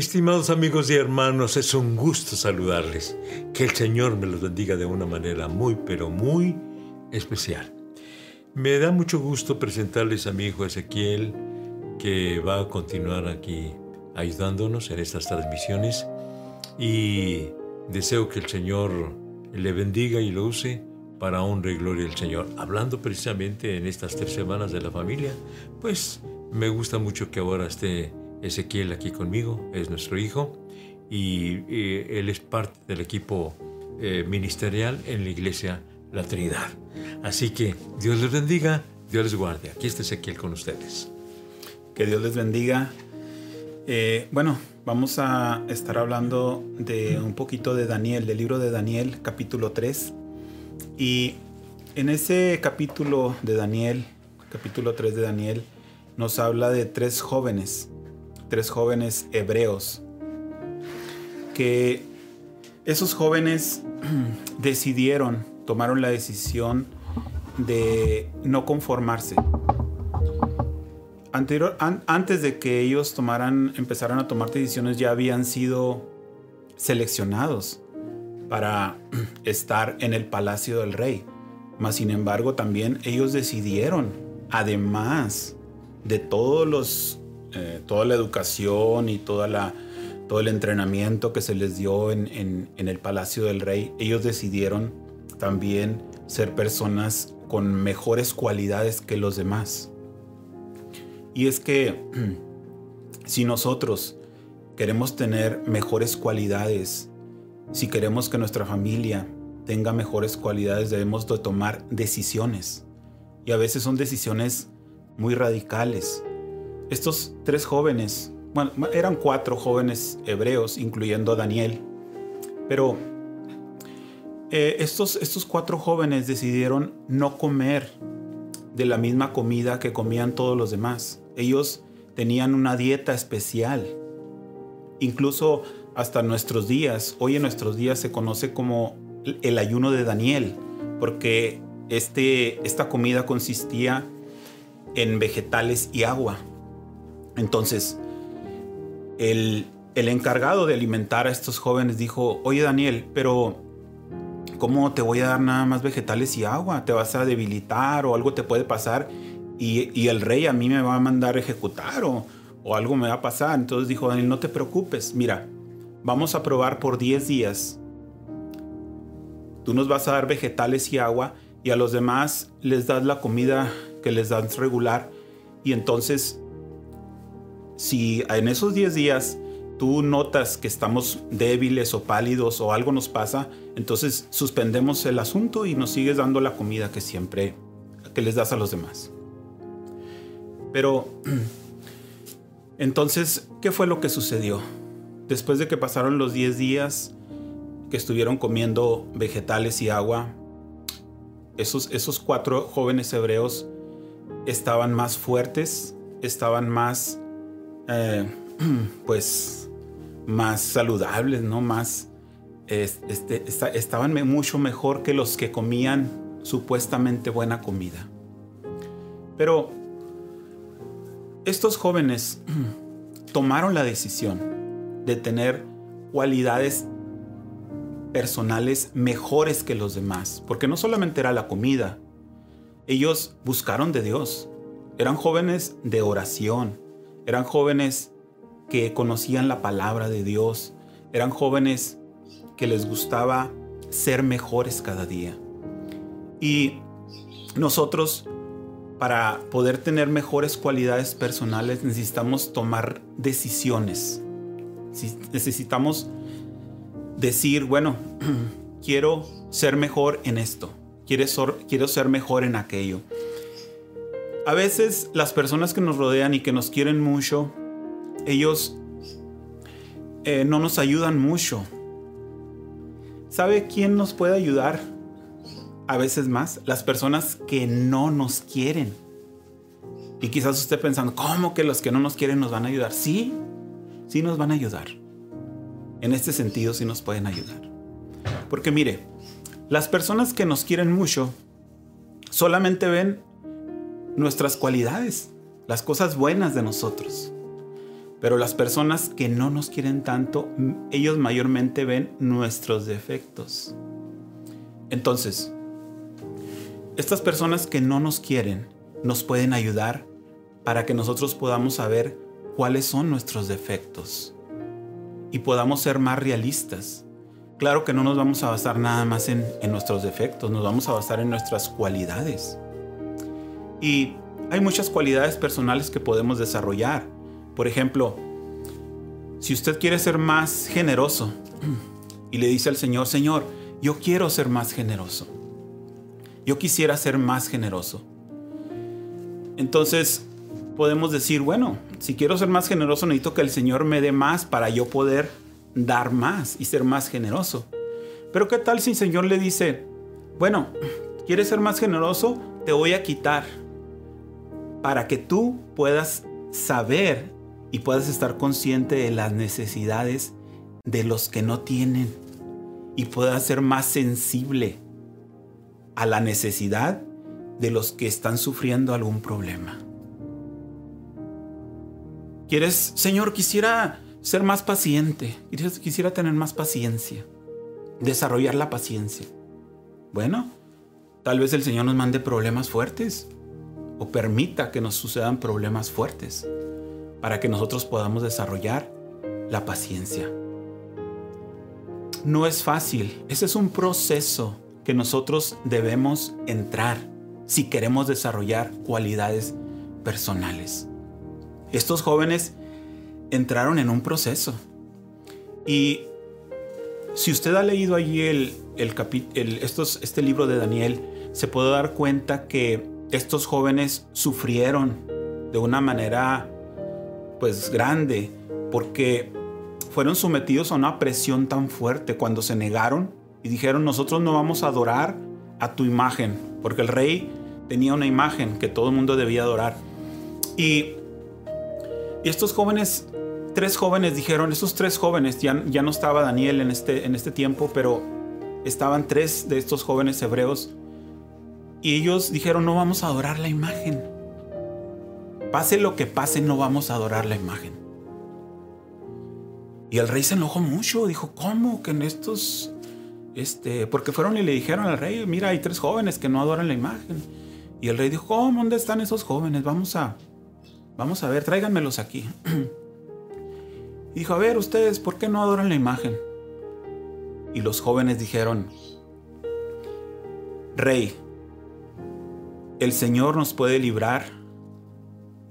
Estimados amigos y hermanos, es un gusto saludarles. Que el Señor me los bendiga de una manera muy, pero muy especial. Me da mucho gusto presentarles a mi hijo Ezequiel, que va a continuar aquí ayudándonos en estas transmisiones y deseo que el Señor le bendiga y lo use para honra y gloria del Señor. Hablando precisamente en estas tres semanas de la familia, pues me gusta mucho que ahora esté Ezequiel aquí conmigo, es nuestro hijo, y, él es parte del equipo eh, ministerial en la iglesia La Trinidad. Así que Dios les bendiga, Dios les guarde. Aquí está Ezequiel con ustedes. Que Dios les bendiga. Eh, bueno, vamos a estar hablando de un poquito de Daniel, del libro de Daniel, capítulo 3. Y en ese capítulo de Daniel, capítulo 3 de Daniel, nos habla de tres jóvenes tres jóvenes hebreos, que esos jóvenes decidieron, tomaron la decisión de no conformarse. Anterior, antes de que ellos tomaran, empezaran a tomar decisiones, ya habían sido seleccionados para estar en el palacio del rey. Mas, sin embargo, también ellos decidieron, además de todos los eh, toda la educación y toda la, todo el entrenamiento que se les dio en, el Palacio del Rey, ellos decidieron también ser personas con mejores cualidades que los demás. Y es que si nosotros queremos tener mejores cualidades, si queremos que nuestra familia tenga mejores cualidades, debemos de tomar decisiones. Y a veces son decisiones muy radicales, estos tres jóvenes, bueno, eran cuatro jóvenes hebreos, incluyendo a Daniel, pero eh, estos, estos cuatro jóvenes decidieron no comer de la misma comida que comían todos los demás. Ellos tenían una dieta especial. Incluso hasta nuestros días, hoy en nuestros días se conoce como el ayuno de Daniel, porque este, esta comida consistía en vegetales y agua. Entonces, el, encargado de alimentar a estos jóvenes dijo, oye Daniel, pero ¿cómo te voy a dar nada más vegetales y agua? ¿Te vas a debilitar o algo te puede pasar? Y, el rey a mí me va a mandar ejecutar o, o, algo me va a pasar. Entonces dijo Daniel, no te preocupes, mira, vamos a probar por 10 días. Tú nos vas a dar vegetales y agua y a los demás les das la comida que les das regular y entonces si en esos 10 días tú notas que estamos débiles o pálidos o algo nos pasa, entonces suspendemos el asunto y nos sigues dando la comida que siempre que les das a los demás. Pero entonces, ¿qué fue lo que sucedió? Después de que pasaron los 10 días que estuvieron comiendo vegetales y agua, esos, esos cuatro jóvenes hebreos estaban más fuertes, estaban más eh, pues más saludables, ¿no? Más, este, estaban mucho mejor que los que comían supuestamente buena comida. Pero estos jóvenes tomaron la decisión de tener cualidades personales mejores que los demás, porque no solamente era la comida, ellos buscaron de Dios, eran jóvenes de oración, eran jóvenes que conocían la palabra de Dios. Eran jóvenes que les gustaba ser mejores cada día. Y nosotros, para poder tener mejores cualidades personales, necesitamos tomar decisiones. Necesitamos decir, bueno, quiero ser mejor en esto, quiero ser mejor en aquello. A veces las personas que nos rodean y que nos quieren mucho, ellos eh, no nos ayudan mucho. ¿Sabe quién nos puede ayudar? A veces más, las personas que no nos quieren. Y quizás usted pensando, ¿cómo que los que no nos quieren nos van a ayudar? Sí, sí nos van a ayudar. En este sentido sí nos pueden ayudar. Porque mire, las personas que nos quieren mucho solamente ven nuestras cualidades, las cosas buenas de nosotros. Pero las personas que no nos quieren tanto, ellos mayormente ven nuestros defectos. Entonces, estas personas que no nos quieren nos pueden ayudar para que nosotros podamos saber cuáles son nuestros defectos y podamos ser más realistas. Claro que no nos vamos a basar nada más en, nuestros defectos, nos vamos a basar en nuestras cualidades. Y hay muchas cualidades personales que podemos desarrollar. Por ejemplo, si usted quiere ser más generoso y le dice al Señor, Señor, yo quiero ser más generoso. Yo quisiera ser más generoso. Entonces podemos decir, bueno, si quiero ser más generoso necesito que el Señor me dé más para yo poder dar más y ser más generoso. Pero ¿qué tal si el Señor le dice, bueno, ¿quieres ser más generoso? Te voy a quitar para que tú puedas saber y puedas estar consciente de las necesidades de los que no tienen y puedas ser más sensible a la necesidad de los que están sufriendo algún problema. ¿Quieres, Señor, quisiera ser más paciente, quisiera tener más paciencia, desarrollar la paciencia? Bueno, tal vez el Señor nos mande problemas fuertes o permita que nos sucedan problemas fuertes para que nosotros podamos desarrollar la paciencia. No es fácil, ese es un proceso que nosotros debemos entrar si queremos desarrollar cualidades personales. Estos jóvenes entraron en un proceso. Y si usted ha leído allí el, el, estos, este libro de Daniel, se puede dar cuenta que estos jóvenes sufrieron de una manera pues grande porque fueron sometidos a una presión tan fuerte cuando se negaron y dijeron nosotros no vamos a adorar a tu imagen porque el rey tenía una imagen que todo el mundo debía adorar y estos jóvenes, tres jóvenes dijeron, esos tres jóvenes, ya, ya no estaba Daniel en este, en este tiempo, pero estaban tres de estos jóvenes hebreos. Y ellos dijeron, no vamos a adorar la imagen. Pase lo que pase, no vamos a adorar la imagen. Y el rey se enojó mucho, dijo, ¿cómo que en estos... Este, porque fueron y le dijeron al rey, mira, hay tres jóvenes que no adoran la imagen. Y el rey dijo, ¿cómo? ¿Dónde están esos jóvenes? Vamos a, Vamos a ver, tráiganmelos aquí. dijo, a ver, ustedes, ¿por qué no adoran la imagen? Y los jóvenes dijeron, Rey, el Señor nos puede librar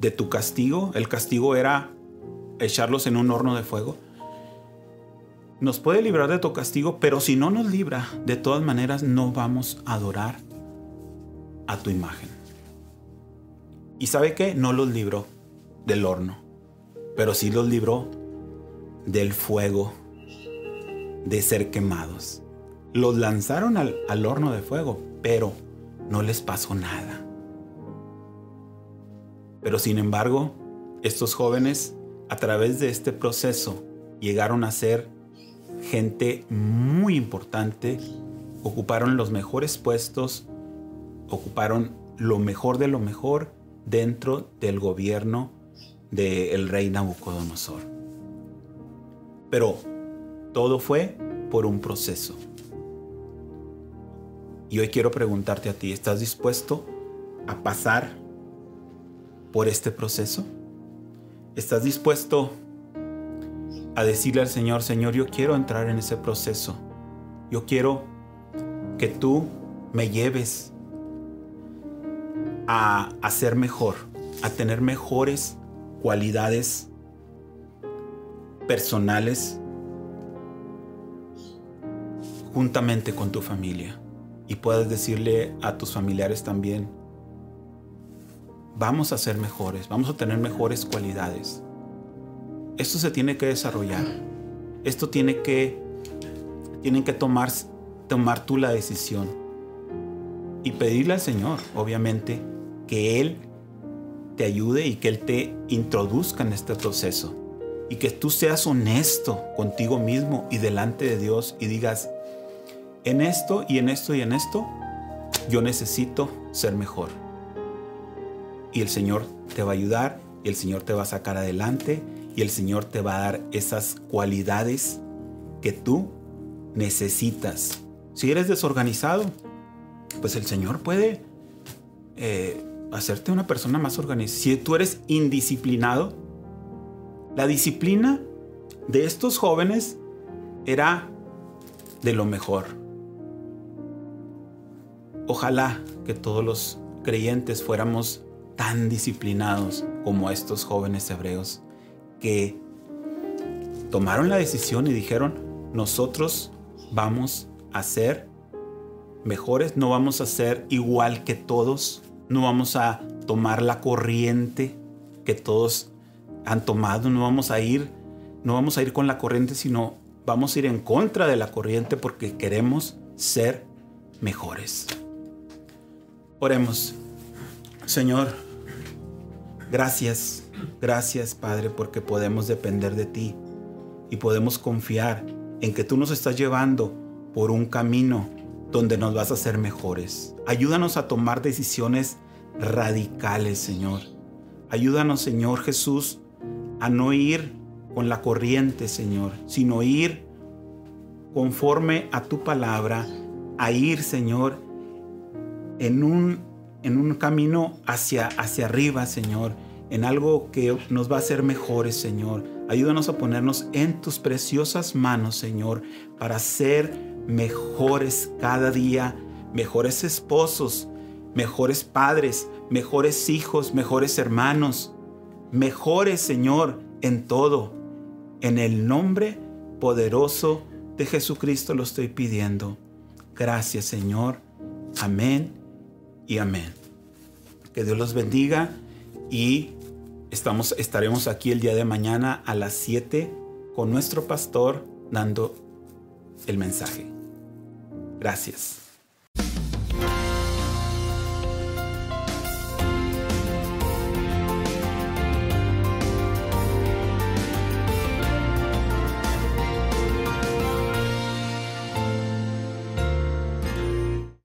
de tu castigo. El castigo era echarlos en un horno de fuego. Nos puede librar de tu castigo, pero si no nos libra, de todas maneras no vamos a adorar a tu imagen. ¿Y sabe qué? No los libró del horno, pero sí los libró del fuego de ser quemados. Los lanzaron al, al horno de fuego, pero no les pasó nada. Pero sin embargo, estos jóvenes, a través de este proceso, llegaron a ser gente muy importante, ocuparon los mejores puestos, ocuparon lo mejor de lo mejor dentro del gobierno del rey Nabucodonosor. Pero todo fue por un proceso. Y hoy quiero preguntarte a ti, ¿estás dispuesto a pasar por este proceso? ¿Estás dispuesto a decirle al Señor, Señor, yo quiero entrar en ese proceso? Yo quiero que tú me lleves a, a ser mejor, a tener mejores cualidades personales juntamente con tu familia y puedes decirle a tus familiares también, vamos a ser mejores, vamos a tener mejores cualidades. Esto se tiene que desarrollar. Esto tiene que, tienen que tomar, tomar tú la decisión y pedirle al Señor, obviamente, que Él te ayude y que Él te introduzca en este proceso. Y que tú seas honesto contigo mismo y delante de Dios y digas, en esto y en esto y en esto, yo necesito ser mejor. Y el Señor te va a ayudar y el Señor te va a sacar adelante y el Señor te va a dar esas cualidades que tú necesitas. Si eres desorganizado, pues el Señor puede eh, hacerte una persona más organizada. Si tú eres indisciplinado, la disciplina de estos jóvenes era de lo mejor. Ojalá que todos los creyentes fuéramos tan disciplinados como estos jóvenes hebreos que tomaron la decisión y dijeron, nosotros vamos a ser mejores, no vamos a ser igual que todos, no vamos a tomar la corriente que todos han tomado, no vamos a ir, no vamos a ir con la corriente, sino vamos a ir en contra de la corriente porque queremos ser mejores. Oremos. Señor, gracias, gracias Padre, porque podemos depender de ti y podemos confiar en que tú nos estás llevando por un camino donde nos vas a hacer mejores. Ayúdanos a tomar decisiones radicales, Señor. Ayúdanos, Señor Jesús, a no ir con la corriente, Señor, sino ir conforme a tu palabra, a ir, Señor, en un, en un camino hacia, hacia arriba, Señor, en algo que nos va a hacer mejores, Señor. Ayúdanos a ponernos en tus preciosas manos, Señor, para ser mejores cada día, mejores esposos, mejores padres, mejores hijos, mejores hermanos, mejores Señor en todo. En el nombre poderoso de Jesucristo lo estoy pidiendo. Gracias Señor. Amén y amén. Que Dios los bendiga y estamos, estaremos aquí el día de mañana a las 7 con nuestro pastor dando el mensaje. Gracias.